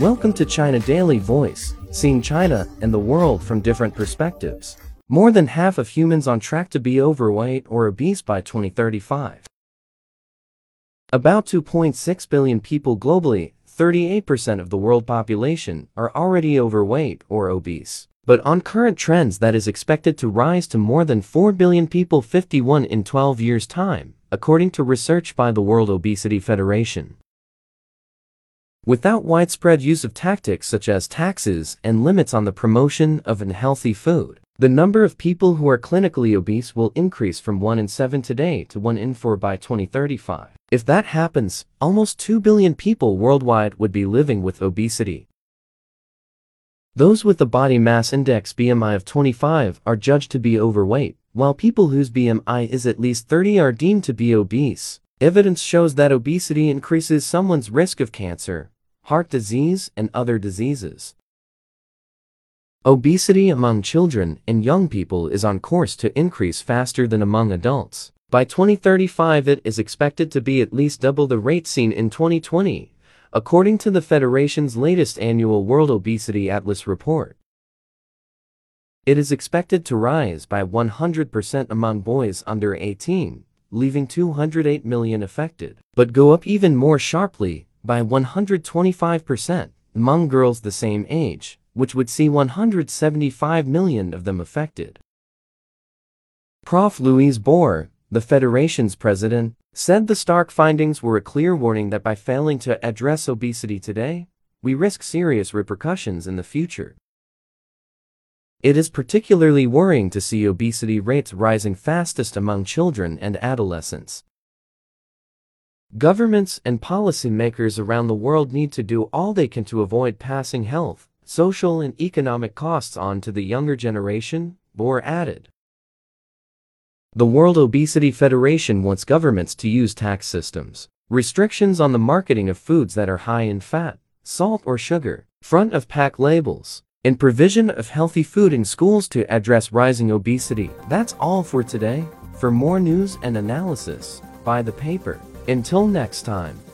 Welcome to China Daily Voice, seeing China and the world from different perspectives. More than half of humans on track to be overweight or obese by 2035. About 2.6 billion people globally, 38% of the world population, are already overweight or obese. But on current trends that is expected to rise to more than 4 billion people 51 in 12 years' time, according to research by the World Obesity Federation. Without widespread use of tactics such as taxes and limits on the promotion of unhealthy food, the number of people who are clinically obese will increase from 1 in 7 today to 1 in 4 by 2035. If that happens, almost 2 billion people worldwide would be living with obesity. Those with a body mass index BMI of 25 are judged to be overweight, while people whose BMI is at least 30 are deemed to be obese. Evidence shows that obesity increases someone's risk of cancer, heart disease, and other diseases. Obesity among children and young people is on course to increase faster than among adults. By 2035 it is expected to be at least double the rate seen in 2020, according to the Federation's latest annual World Obesity Atlas report. It is expected to rise by 100% among boys under 18, leaving 208 million affected, but go up even more sharply, by 125%, among girls the same age, which would see 175 million of them affected. Prof. Louise Baur, the Federation's president, said the stark findings were a clear warning that by failing to address obesity today, we risk serious repercussions in the future. It is particularly worrying to see obesity rates rising fastest among children and adolescents. Governments and policymakers around the world need to do all they can to avoid passing health, social and economic costs on to the younger generation, Baur added. The World Obesity Federation wants governments to use tax systems, restrictions on the marketing of foods that are high in fat, salt or sugar, front of pack labels, and provision of healthy food in schools to address rising obesity. That's all for today. For more news and analysis, buy the paper. Until next time.